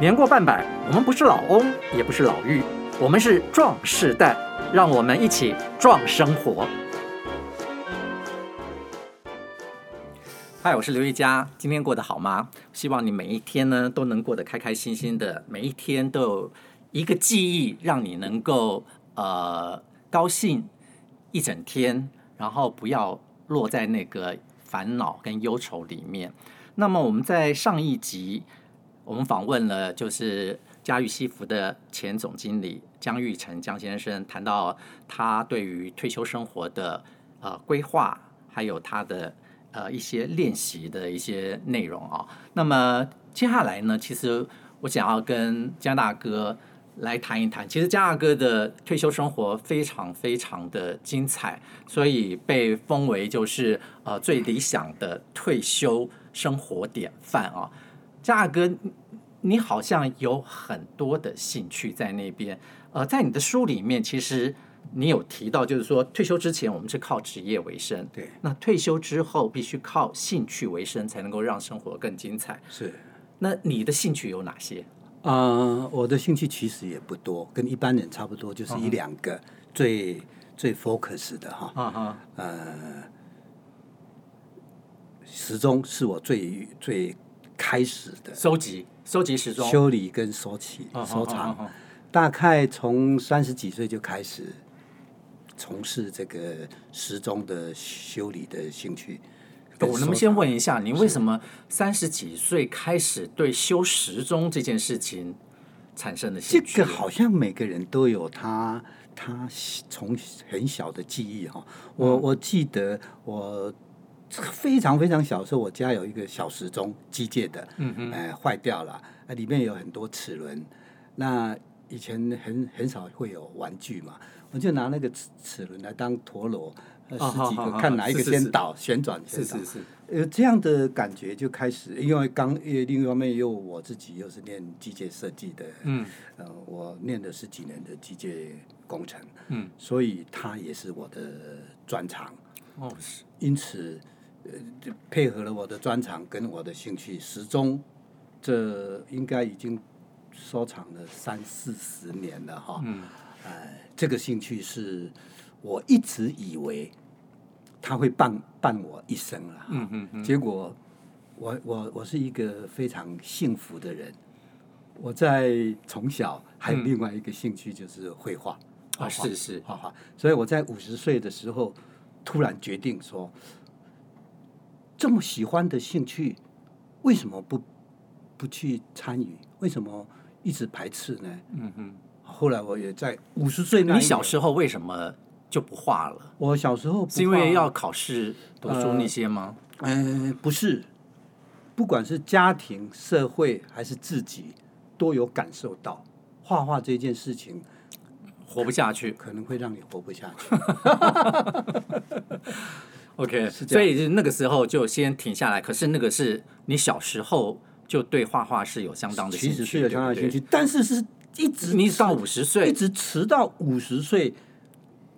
年过半百，我们不是老翁，也不是老妪，我们是壮世代，让我们一起壮生活。嗨，我是刘一佳，今天过得好吗？希望你每一天呢都能过得开开心心的，每一天都有一个记忆，让你能够呃高兴一整天，然后不要落在那个烦恼跟忧愁里面。那么我们在上一集。我们访问了就是嘉裕西服的前总经理江玉成江先生，谈到他对于退休生活的呃规划，还有他的呃一些练习的一些内容啊。那么接下来呢，其实我想要跟江大哥来谈一谈。其实江大哥的退休生活非常非常的精彩，所以被封为就是呃最理想的退休生活典范啊。江大哥，你好像有很多的兴趣在那边。呃，在你的书里面，其实你有提到，就是说退休之前我们是靠职业为生，对。那退休之后必须靠兴趣为生，才能够让生活更精彩。是。那你的兴趣有哪些？啊、呃，我的兴趣其实也不多，跟一般人差不多，就是一两个最、嗯、最 focus 的哈。啊哈。呃，时钟是我最最。开始的收集、收集时钟、修理跟收起、收藏，大概从三十几岁就开始从事这个时钟的修理的兴趣。我能不能先问一下，你为什么三十几岁开始对修时钟这件事情产生了兴趣？这个好像每个人都有他他从很小的记忆哈。我我记得我。非常非常小的时候，我家有一个小时钟，机械的，嗯嗯，哎，坏掉了，啊，里面有很多齿轮。那以前很很少会有玩具嘛，我就拿那个齿齿轮来当陀螺，十几个，看哪一个先倒，旋转，是是是，有这样的感觉就开始，因为刚，另一方面又我自己又是念机械设计的，嗯，呃，我念了十几年的机械工程，嗯，所以它也是我的专长，哦，是，因此。呃，配合了我的专长跟我的兴趣，始终这应该已经收藏了三四十年了哈。嗯。呃，这个兴趣是我一直以为他会伴伴我一生了。嗯嗯嗯。结果我我我是一个非常幸福的人。我在从小还有另外一个兴趣就是绘画。啊，是是，画画。所以我在五十岁的时候突然决定说。这么喜欢的兴趣，为什么不不去参与？为什么一直排斥呢？嗯哼。后来我也在五十岁那。你小时候为什么就不画了？我小时候是因为要考试读书那些吗？嗯、呃呃，不是。不管是家庭、社会还是自己，都有感受到画画这件事情活不下去，可能会让你活不下去。OK，所以那个时候就先停下来。可是那个是你小时候就对画画是有相当的兴趣，其实是有相当的兴趣，但是是一直你到五十岁，一直迟到五十岁，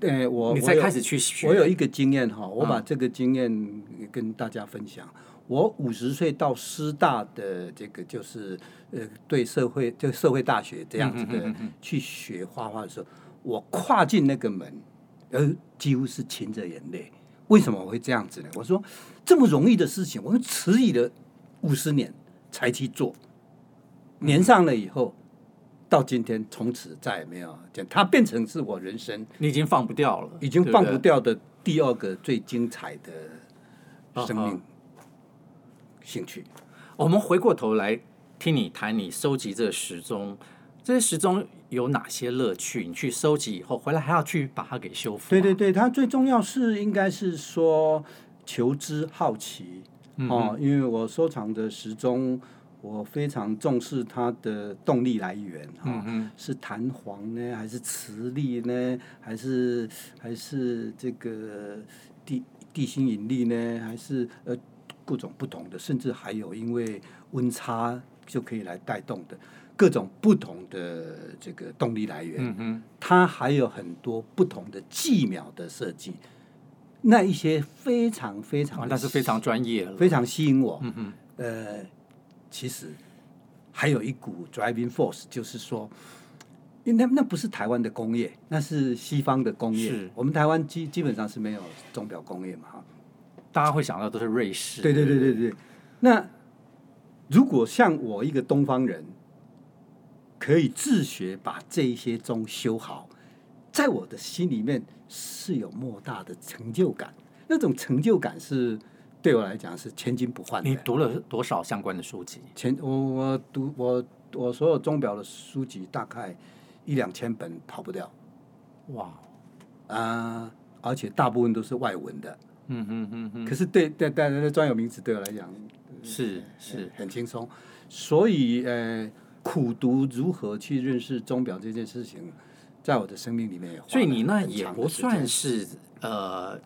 对我你才开始去学。我有一个经验哈，我把这个经验跟大家分享。嗯、我五十岁到师大的这个就是呃，对社会就社会大学这样子的去学画画的时候，我跨进那个门，呃，几乎是噙着眼泪。为什么我会这样子呢？我说这么容易的事情，我们迟疑了五十年才去做，年上了以后，到今天从此再也没有见，它变成是我人生，你已经放不掉了，已经放不掉的第二个最精彩的生命兴趣。我们回过头来听你谈你收集这个时钟。这些时钟有哪些乐趣？你去收集以后回来还要去把它给修复。对对对，它最重要是应该是说求知好奇、嗯、哦，因为我收藏的时钟，我非常重视它的动力来源。啊、嗯，是弹簧呢，还是磁力呢，还是还是这个地地心引力呢，还是呃各种不同的，甚至还有因为温差就可以来带动的。各种不同的这个动力来源，嗯哼，它还有很多不同的计秒的设计，那一些非常非常，那是非常专业了，非常吸引我。嗯哼，呃，其实还有一股 driving force，就是说，因为那那不是台湾的工业，那是西方的工业。是我们台湾基基本上是没有钟表工业嘛，哈。大家会想到都是瑞士。对对对对对。那如果像我一个东方人，可以自学把这一些钟修好，在我的心里面是有莫大的成就感。那种成就感是对我来讲是千金不换的。你读了多少相关的书籍？前我我读我我所有钟表的书籍大概一两千本跑不掉。哇啊、呃！而且大部分都是外文的。嗯嗯嗯嗯。可是对对对，那专有名词对我来讲。是是很轻松，所以呃，苦读如何去认识钟表这件事情，在我的生命里面有。所以你那也不算是呃，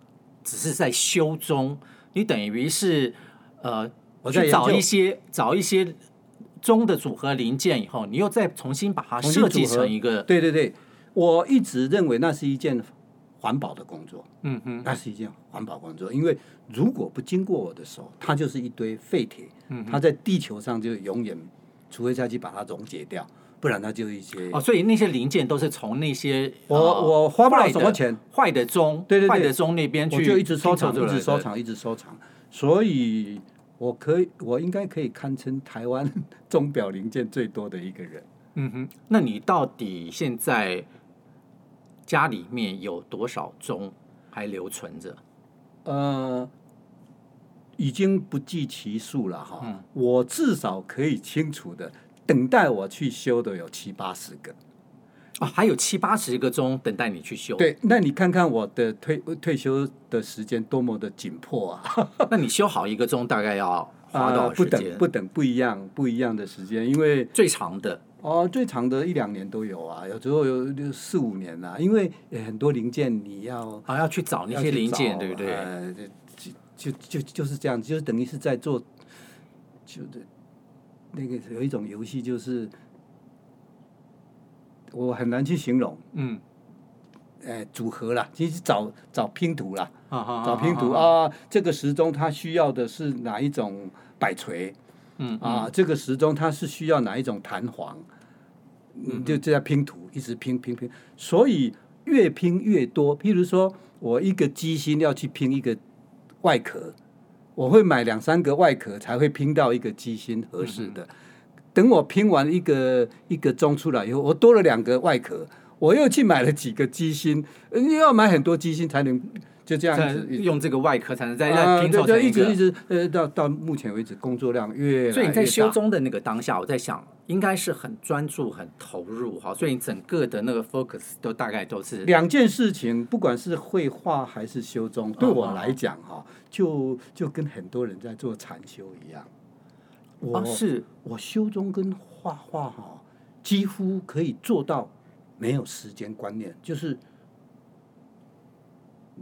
只是在修钟，你等于是呃，我在找一些找一些钟的组合零件以后，你又再重新把它设计成一个。对对对，我一直认为那是一件。环保的工作，嗯哼，那是一件环保工作，因为如果不经过我的手，它就是一堆废铁，嗯，它在地球上就永远，除非再去把它溶解掉，不然它就一些哦，所以那些零件都是从那些我我花不了什么钱坏的钟，对对对，坏的钟那边去，我就一直收藏，一直收藏，一直收藏，所以我可以，我应该可以堪称台湾 钟表零件最多的一个人。嗯哼，那你到底现在？家里面有多少钟还留存着？呃，已经不计其数了哈。嗯、我至少可以清楚的，等待我去修的有七八十个。啊，还有七八十个钟等待你去修。对，那你看看我的退退休的时间多么的紧迫啊！那你修好一个钟大概要花多少时间？呃、不等不等不一样不一样的时间，因为最长的。哦，最长的一两年都有啊，有时候有四五年啊，因为很多零件你要啊要去找那些零件，对不对？呃，就就就就是这样子，就是等于是在做，就那个有一种游戏，就是我很难去形容，嗯，哎，组合啦，其实找找拼图啦，啊啊找拼图啊，这个时钟它需要的是哪一种摆锤？嗯啊，这个时钟它是需要哪一种弹簧？嗯，就这样拼图，一直拼拼拼，所以越拼越多。譬如说，我一个机芯要去拼一个外壳，我会买两三个外壳才会拼到一个机芯合适的。等我拼完一个一个钟出来以后，我多了两个外壳，我又去买了几个机芯，你要买很多机芯才能。就这样子用这个外壳才能再拼凑成一个。啊、对对，一直一直呃，到到目前为止工作量越来越大。所以你在修钟的那个当下，我在想，应该是很专注、很投入哈。所以你整个的那个 focus 都大概都是两件事情，不管是绘画还是修中，对我来讲哈，就就跟很多人在做禅修一样。我、啊、是我修中跟画画哈，几乎可以做到没有时间观念，就是。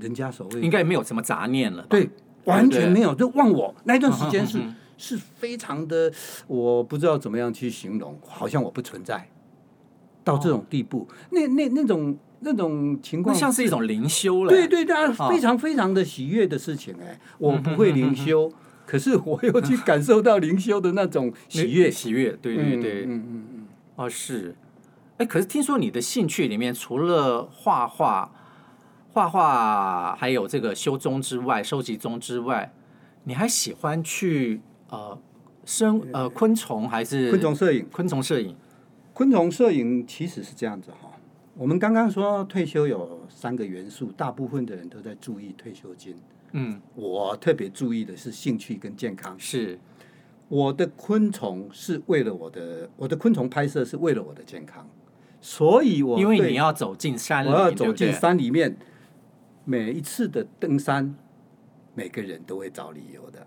人家所谓应该没有什么杂念了，对，完全没有，就忘我那一段时间是、嗯、是非常的，我不知道怎么样去形容，好像我不存在，到这种地步，哦、那那那种那种情况，像是一种灵修了，对对对，非常非常的喜悦的事情哎，哦、我不会灵修，可是我又去感受到灵修的那种喜悦，喜悦，对对对，嗯嗯嗯，嗯。哦是，哎，可是听说你的兴趣里面除了画画。画画，还有这个修钟之外，收集钟之外，你还喜欢去呃生呃昆虫还是昆虫摄影？昆虫摄影，昆虫摄影其实是这样子哈。我们刚刚说退休有三个元素，大部分的人都在注意退休金。嗯，我特别注意的是兴趣跟健康。是，我的昆虫是为了我的，我的昆虫拍摄是为了我的健康，所以我因为你要走进山里，我要走进山里面。每一次的登山，每个人都会找理由的，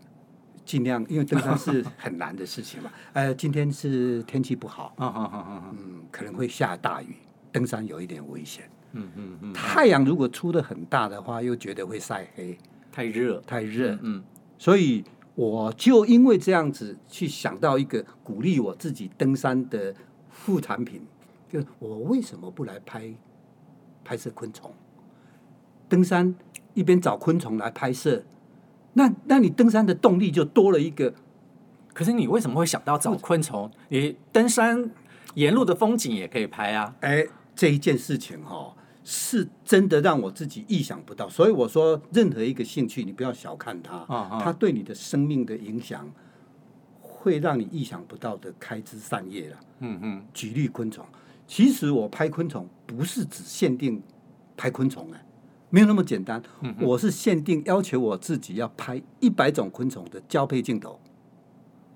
尽量，因为登山是很难的事情嘛。呃，今天是天气不好，嗯，可能会下大雨，登山有一点危险。嗯嗯嗯。太阳如果出的很大的话，又觉得会晒黑，太热，太热。嗯。所以我就因为这样子去想到一个鼓励我自己登山的副产品，就我为什么不来拍拍摄昆虫？登山一边找昆虫来拍摄，那那你登山的动力就多了一个可是你为什么会想到找昆虫？你登山沿路的风景也可以拍啊。哎，这一件事情哈、哦，是真的让我自己意想不到。所以我说，任何一个兴趣，你不要小看它，啊啊它对你的生命的影响，会让你意想不到的开枝散叶了。嗯嗯。举例昆虫，其实我拍昆虫不是只限定拍昆虫哎。没有那么简单，我是限定要求我自己要拍一百种昆虫的交配镜头，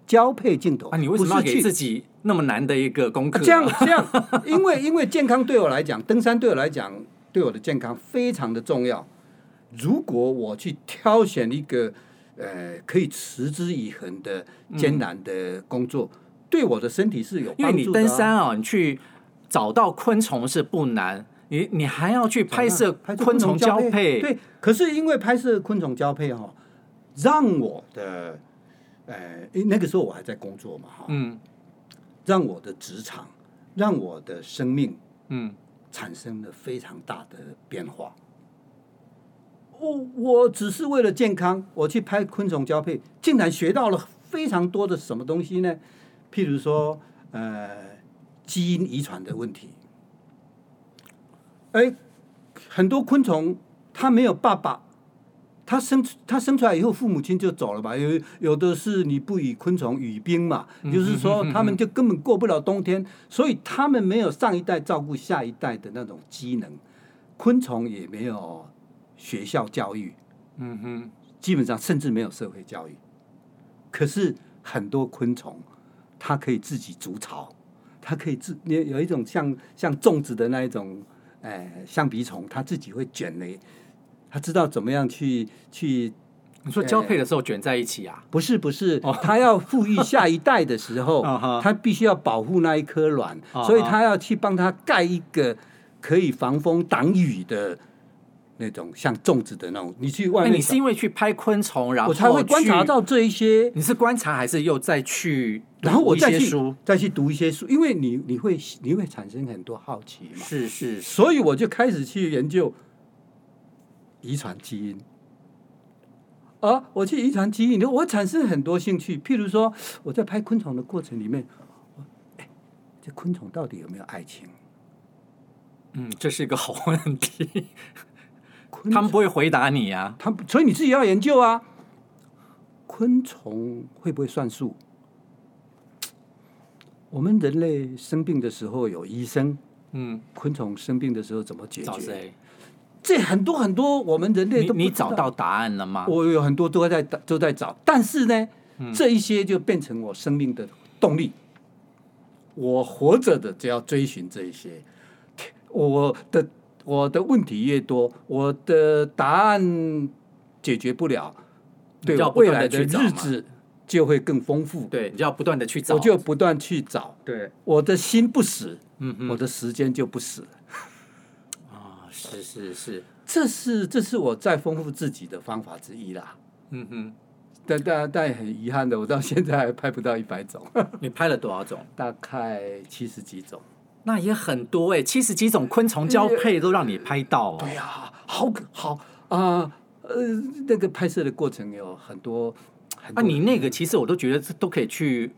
交配镜头啊！你为什么要给自己那么难的一个功课？这样这样，因为 因为健康对我来讲，登山对我来讲，对我的健康非常的重要。如果我去挑选一个呃可以持之以恒的艰难的工作，对我的身体是有帮助的。因为你登山啊，你去找到昆虫是不难。你你还要去拍摄昆虫交配？对，可是因为拍摄昆虫交配哈，让我的呃，那个时候我还在工作嘛哈，嗯，让我的职场，让我的生命，嗯，产生了非常大的变化。我我只是为了健康，我去拍昆虫交配，竟然学到了非常多的什么东西呢？譬如说，呃，基因遗传的问题。哎，很多昆虫它没有爸爸，它生它生出来以后，父母亲就走了吧？有有的是你不与昆虫语冰嘛，就是说他们就根本过不了冬天，所以他们没有上一代照顾下一代的那种机能。昆虫也没有学校教育，嗯哼，基本上甚至没有社会教育。可是很多昆虫，它可以自己筑巢，它可以自有有一种像像种子的那一种。哎，橡皮虫它自己会卷嘞，它知道怎么样去去。你说交配的时候卷在一起啊？不是不是，它要富裕下一代的时候，它必须要保护那一颗卵，所以它要去帮它盖一个可以防风挡雨的那种像粽子的那种。你去外面，你是因为去拍昆虫，然后我才会观察到这一些。你是观察还是又再去？然后我再去再去读一些书，因为你你会你会产生很多好奇嘛，是是，所以我就开始去研究遗传基因。啊，我去遗传基因，我产生很多兴趣。譬如说，我在拍昆虫的过程里面，哎，这昆虫到底有没有爱情？嗯，这是一个好问题。他们不会回答你呀，他们，所以你自己要研究啊。昆虫会不会算数？我们人类生病的时候有医生，嗯，昆虫生病的时候怎么解决？这很多很多，我们人类都你，你找到答案了吗？我有很多都在都在找，但是呢，嗯，这一些就变成我生命的动力。我活着的就要追寻这一些，我的我的问题越多，我的答案解决不了，对未来的日子。就会更丰富。对，你就要不断的去找。我就不断去找。对，我的心不死，嗯嗯，我的时间就不死。啊，是是是，这是这是我再丰富自己的方法之一啦。嗯哼，但但但很遗憾的，我到现在还拍不到一百种。你拍了多少种？大概七十几种。那也很多哎，七十几种昆虫交配都让你拍到。对呀，好好啊，呃，那个拍摄的过程有很多。啊，你那个其实我都觉得这都可以去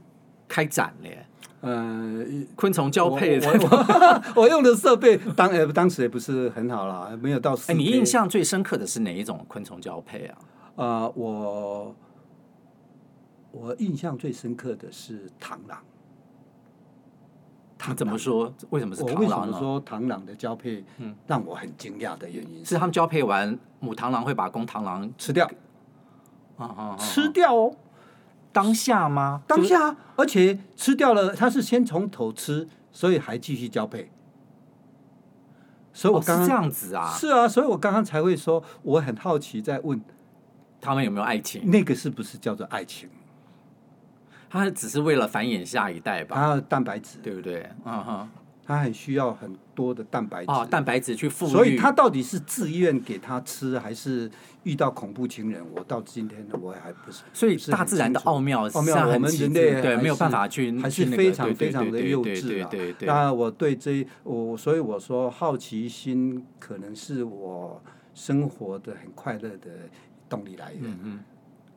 开展嘞。呃，昆虫交配我我，我，我用的设备当呃当时也不是很好啦，没有到。哎，你印象最深刻的是哪一种昆虫交配啊？呃，我我印象最深刻的是螳螂。他怎么说？为什么是螳螂？我为什么说螳螂的交配让我很惊讶的原因是，是他们交配完母螳螂会把公螳螂吃掉。啊啊！吃掉哦，当下吗？当下，而且吃掉了，它是先从头吃，所以还继续交配。所以我刚刚、哦、是这样子啊，是啊，所以我刚刚才会说，我很好奇，在问他们有没有爱情？那个是不是叫做爱情？它只是为了繁衍下一代吧？它蛋白质，对不对？嗯哼。它很需要很多的蛋白质，哦，蛋白质去赋予。所以它到底是自愿给它吃，还是遇到恐怖情人？我到今天我还不是。所以大自然的奥妙，奥妙我们人类对没有办法去，还是非常非常的幼稚啊。那我对这我所以我说好奇心可能是我生活的很快乐的动力来源。嗯嗯。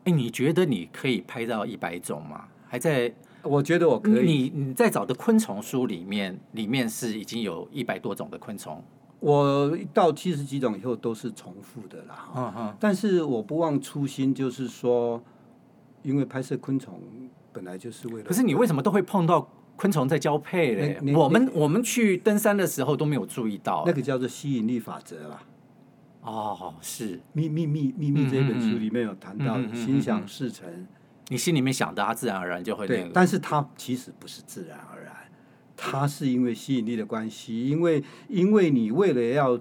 哎，你觉得你可以拍到一百种吗？还在？我觉得我可以。你你在找的昆虫书里面，里面是已经有一百多种的昆虫。我到七十几种以后都是重复的啦。嗯嗯。但是我不忘初心，就是说，因为拍摄昆虫本来就是为了。可是你为什么都会碰到昆虫在交配嘞？我们我们去登山的时候都没有注意到。那个叫做吸引力法则啦。哦，是。秘密秘密密这本书里面有谈到，心想事成。你心里面想的，它自然而然就会。对，但是它其实不是自然而然，它是因为吸引力的关系，因为因为你为了要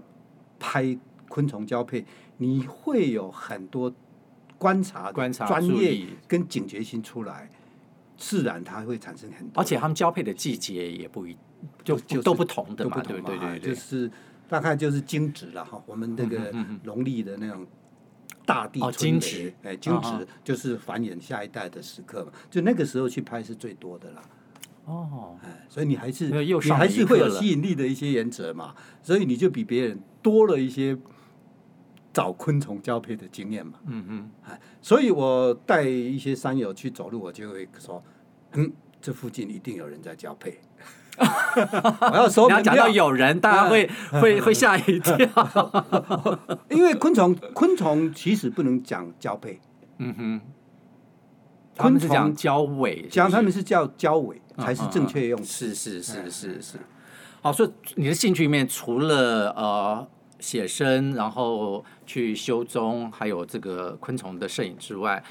拍昆虫交配，你会有很多观察、观察、专业跟警觉性出来，自然它会产生很多。而且它们交配的季节也不一，就就都不同的嘛，对对对，就是大概就是惊蛰了哈，我们那个农历的那种。大地春雷，哎，惊蛰就是繁衍下一代的时刻嘛，就那个时候去拍是最多的啦。哦，哎，所以你还是你还是会有吸引力的一些原则嘛，所以你就比别人多了一些找昆虫交配的经验嘛。嗯嗯，哎，所以我带一些山友去走路，我就会说，嗯，这附近一定有人在交配。我要说，你要讲到有人，大家会会会吓一跳，因为昆虫昆虫其实不能讲交配，嗯哼，昆虫讲交尾，讲他们是叫交尾才是正确用词，是是是是是。好，所以你的兴趣里面除了呃写生，然后去修钟，还有这个昆虫的摄影之外，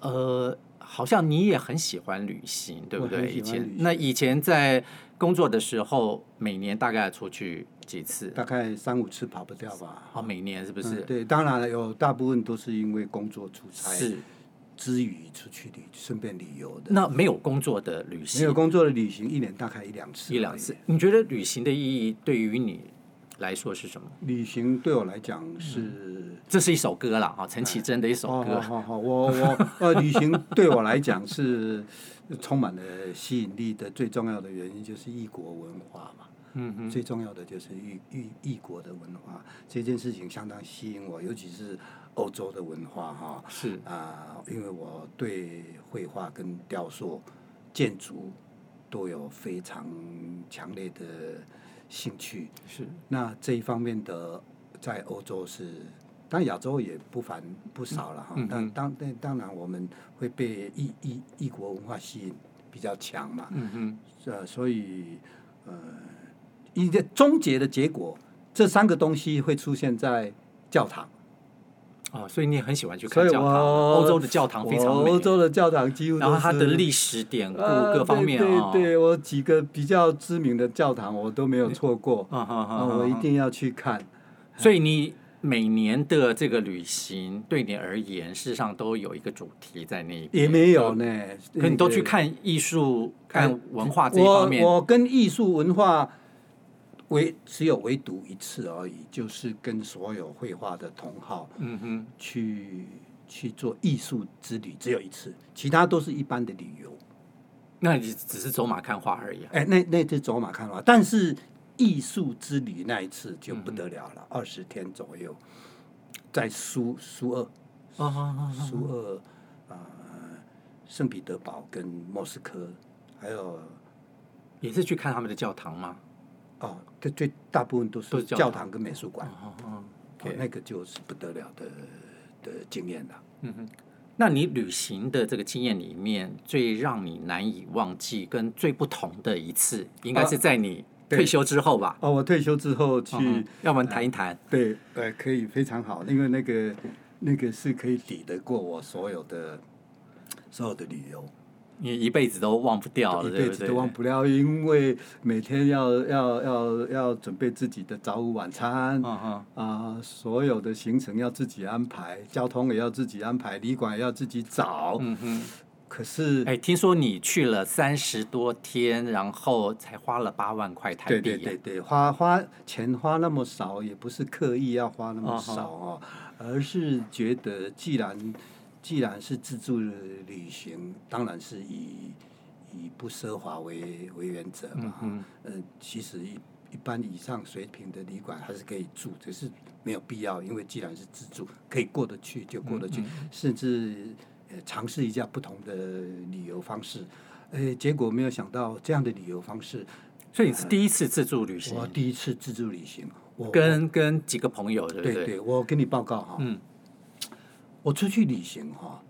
呃，好像你也很喜欢旅行，对不对？以前那以前在。工作的时候，每年大概出去几次？大概三五次跑不掉吧。哦，每年是不是？嗯、对，当然了，有大部分都是因为工作出差，是之余出去旅，顺便旅游的。那没有工作的旅行？没有工作的旅行，一年大概一两次。一两次。你觉得旅行的意义对于你来说是什么？旅行对我来讲是、嗯，这是一首歌了啊，陈绮贞的一首歌。好好好，我我呃，旅行对我来讲是。充满了吸引力的最重要的原因就是异国文化嘛，嗯哼，最重要的就是异异异国的文化，这件事情相当吸引我，尤其是欧洲的文化哈，是啊，因为我对绘画跟雕塑、建筑都有非常强烈的兴趣，是。那这一方面的在欧洲是。但亚洲也不凡不少了哈，嗯、但当但当然我们会被异异异国文化吸引比较强嘛，嗯嗯，呃，所以呃，一个终结的结果，这三个东西会出现在教堂。哦，所以你也很喜欢去看教堂，欧洲的教堂非常美，欧洲的教堂几乎都是，然后它的历史典故各方面啊，对，对，我几个比较知名的教堂我都没有错过，啊啊啊，我一定要去看，所以你。每年的这个旅行对你而言，事实上都有一个主题在那边。也没有呢，可你都去看艺术、看文化这一方面。我我跟艺术文化唯只有唯独一次而已，就是跟所有绘画的同好，嗯哼，去去做艺术之旅，只有一次，其他都是一般的旅游。那你只是走马看花而已啊？哎，那那是走马看花，但是。艺术之旅那一次就不得了了，二十、嗯、天左右，在苏苏俄，苏俄啊，圣彼得堡跟莫斯科，还有也是去看他们的教堂吗？哦，这最大部分都是教堂跟美术馆，哦那个就是不得了的的经验了。嗯哼，那你旅行的这个经验里面，最让你难以忘记跟最不同的一次，应该是在你。退休之后吧。哦，我退休之后去，嗯、要不然谈一谈。对，呃，可以非常好，因为那个那个是可以抵得过我所有的所有的旅游。你一辈子都忘不掉了，一辈子都忘不了，因为每天要要要要准备自己的早午晚餐，啊、所有的行程要自己安排，交通也要自己安排，旅馆也要自己找。嗯哼。可是，哎，听说你去了三十多天，然后才花了八万块台币。对对对对，花花钱花那么少，也不是刻意要花那么少哦，而是觉得既然既然是自助旅行，当然是以以不奢华为为原则嘛。嗯嗯。呃，其实一一般以上水平的旅馆还是可以住，只是没有必要，因为既然是自助，可以过得去就过得去，嗯嗯甚至。呃尝试一下不同的旅游方式，呃，结果没有想到这样的旅游方式，所以你是第一次自助旅行？我第一次自助旅行，我跟跟几个朋友，对不对？对对，我跟你报告哈，嗯，我出去旅行哈，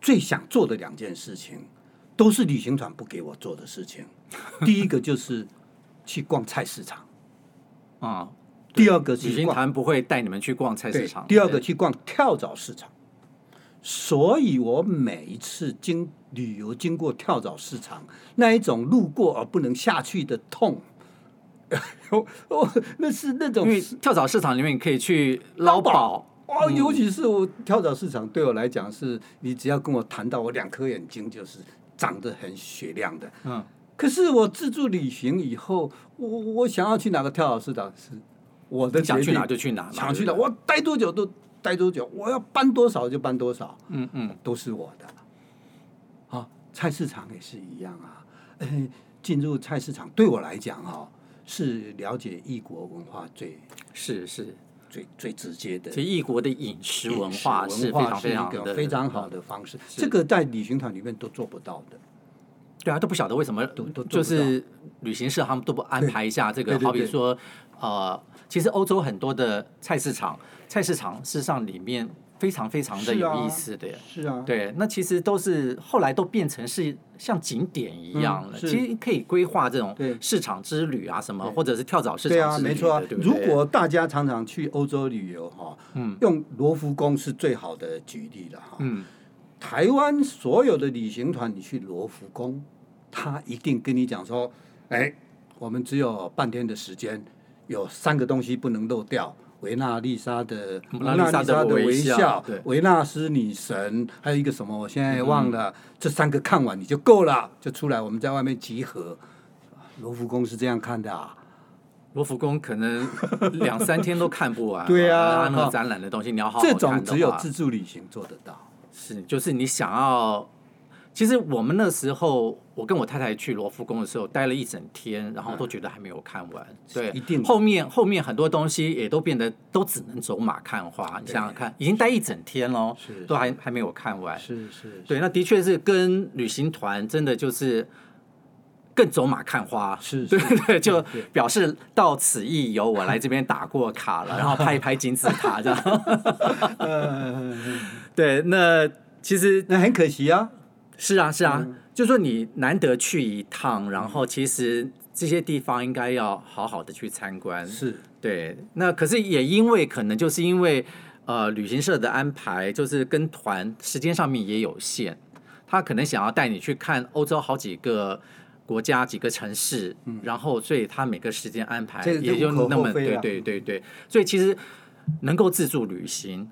最想做的两件事情，都是旅行团不给我做的事情。第一个就是去逛菜市场，啊，第二个是旅行团不会带你们去逛菜市场。第二个去逛跳蚤市场。所以我每一次经旅游经过跳蚤市场，那一种路过而不能下去的痛，哦，那是那种。因为跳蚤市场里面你可以去捞宝，哇、哦！尤其是我跳蚤市场对我来讲，是你只要跟我谈到我两颗眼睛就是长得很雪亮的。嗯。可是我自助旅行以后，我我想要去哪个跳蚤市场是我的想去哪就去哪，想去哪我待多久都。待多久，我要搬多少就搬多少，嗯嗯，都是我的。啊，菜市场也是一样啊。呃，进入菜市场对我来讲哈，是了解异国文化最是是最最直接的。其实异国的饮食文化是非常非常的非常好的方式，这个在旅行团里面都做不到的。对啊，都不晓得为什么都都就是旅行社他们都不安排一下这个，好比说呃。其实欧洲很多的菜市场，菜市场事实上里面非常非常的有意思的，是啊，对，那其实都是后来都变成是像景点一样了。其实可以规划这种市场之旅啊，什么或者是跳蚤市场之旅，对啊，没错。如果大家常常去欧洲旅游哈，嗯，用罗浮宫是最好的举例了哈。嗯，台湾所有的旅行团，你去罗浮宫，他一定跟你讲说，哎，我们只有半天的时间。有三个东西不能漏掉：维纳丽莎的维纳丽莎的微笑，维纳斯女神，还有一个什么，我现在忘了。嗯、这三个看完你就够了，就出来，我们在外面集合。罗浮宫是这样看的啊，罗浮宫可能两三天都看不完。对啊，那个展览的东西你要好好看，这种只有自助旅行做得到。是，就是你想要。其实我们那时候，我跟我太太去罗浮宫的时候，待了一整天，然后都觉得还没有看完。对，一定。后面后面很多东西也都变得都只能走马看花。你想想看，已经待一整天了，都还还没有看完。是是。对，那的确是跟旅行团真的就是更走马看花。是。对对，就表示到此一游，我来这边打过卡了，然后拍一拍金字塔这样。对，那其实那很可惜啊。是啊，是啊，嗯、就说你难得去一趟，然后其实这些地方应该要好好的去参观。是，对。那可是也因为可能就是因为呃旅行社的安排，就是跟团时间上面也有限，他可能想要带你去看欧洲好几个国家、几个城市，嗯、然后所以他每个时间安排也就那么对对对对。所以其实能够自助旅行。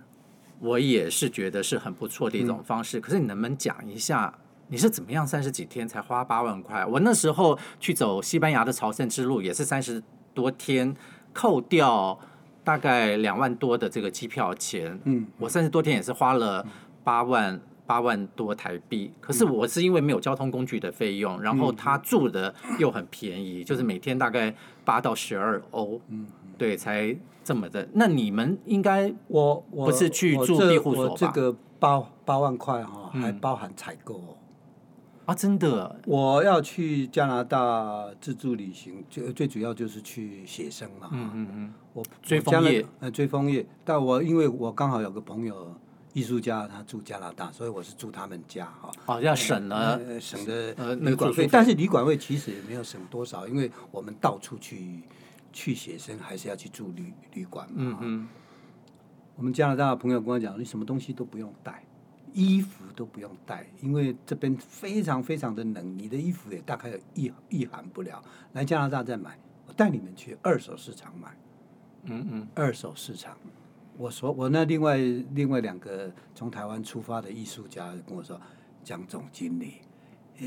我也是觉得是很不错的一种方式，嗯、可是你能不能讲一下你是怎么样三十几天才花八万块？我那时候去走西班牙的朝圣之路也是三十多天，扣掉大概两万多的这个机票钱，嗯，我三十多天也是花了八万八万多台币。可是我是因为没有交通工具的费用，然后他住的又很便宜，就是每天大概八到十二欧，嗯，对，才。这么的，那你们应该我我不是去住庇护所吧？我这个八八万块哈，还包含采购哦。啊，真的！我要去加拿大自助旅行，最最主要就是去写生嘛。嗯嗯嗯。我追枫叶，呃，追枫叶。但我因为我刚好有个朋友艺术家，他住加拿大，所以我是住他们家哈。哦，要省了省的旅馆费，但是旅馆费其实也没有省多少，因为我们到处去。去写生还是要去住旅旅馆嘛？嗯嗯。我们加拿大的朋友跟我讲，你什么东西都不用带，衣服都不用带，因为这边非常非常的冷，你的衣服也大概御御寒不了。来加拿大再买，我带你们去二手市场买。嗯嗯。二手市场，我说我那另外另外两个从台湾出发的艺术家跟我说，江总经理。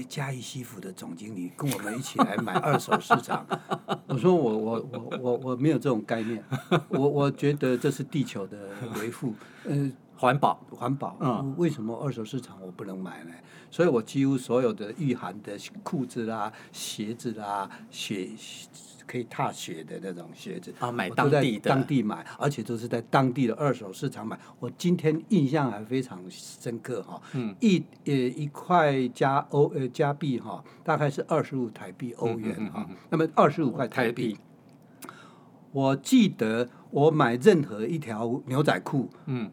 嘉义西府的总经理跟我们一起来买二手市场，我说我我我我我没有这种概念，我我觉得这是地球的维护，呃，环保环保，嗯，为什么二手市场我不能买呢？所以我几乎所有的御寒的裤子啦、鞋子啦、雪可以踏雪的那种鞋子啊，买当地的，当地买，而且都是在当地的二手市场买。我今天印象还非常深刻哈，嗯，一呃一块加欧呃加币哈，大概是二十五台币欧元哈，那么二十五块台币。我记得我买任何一条牛仔裤，嗯，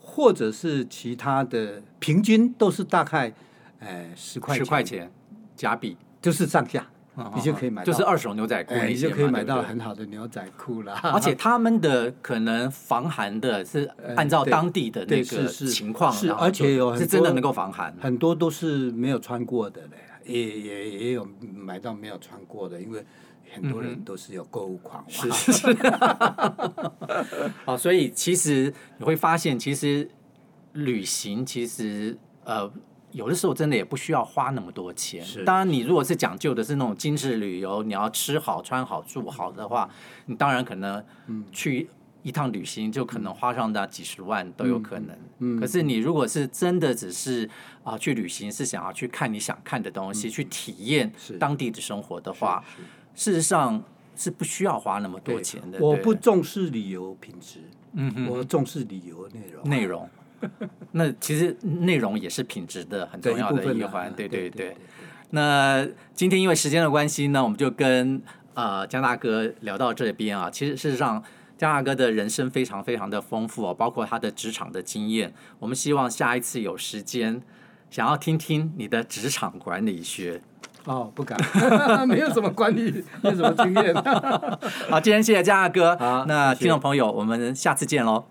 或者是其他的，平均都是大概，呃，十块十块钱加币，就是上下，你就可以买到，就是二手牛仔裤，你就可以买到很好的牛仔裤了。而且他们的可能防寒的是按照当地的那个情况，是而且有是真的能够防寒，很多都是没有穿过的嘞，也也也有买到没有穿过的，因为。很多人都是有购物狂，是是是，哦，所以其实你会发现，其实旅行其实呃，有的时候真的也不需要花那么多钱。是，当然，你如果是讲究的是那种精致旅游，你要吃好、穿好、住好的话，你当然可能去一趟旅行就可能花上那几十万都有可能。嗯，可是你如果是真的只是啊、呃、去旅行，是想要去看你想看的东西，嗯、去体验当地的生活的话。事实上是不需要花那么多钱的。我不重视旅游品质，嗯哼，我重视旅游内容。内容，那其实内容也是品质的很重要的一环。对对对。那今天因为时间的关系呢，我们就跟呃江大哥聊到这边啊。其实事实上，江大哥的人生非常非常的丰富哦，包括他的职场的经验。我们希望下一次有时间，想要听听你的职场管理学。哦，不敢，没有什么管理，没有什么经验。好，今天谢谢江大哥。好，那听众朋友，我们下次见喽。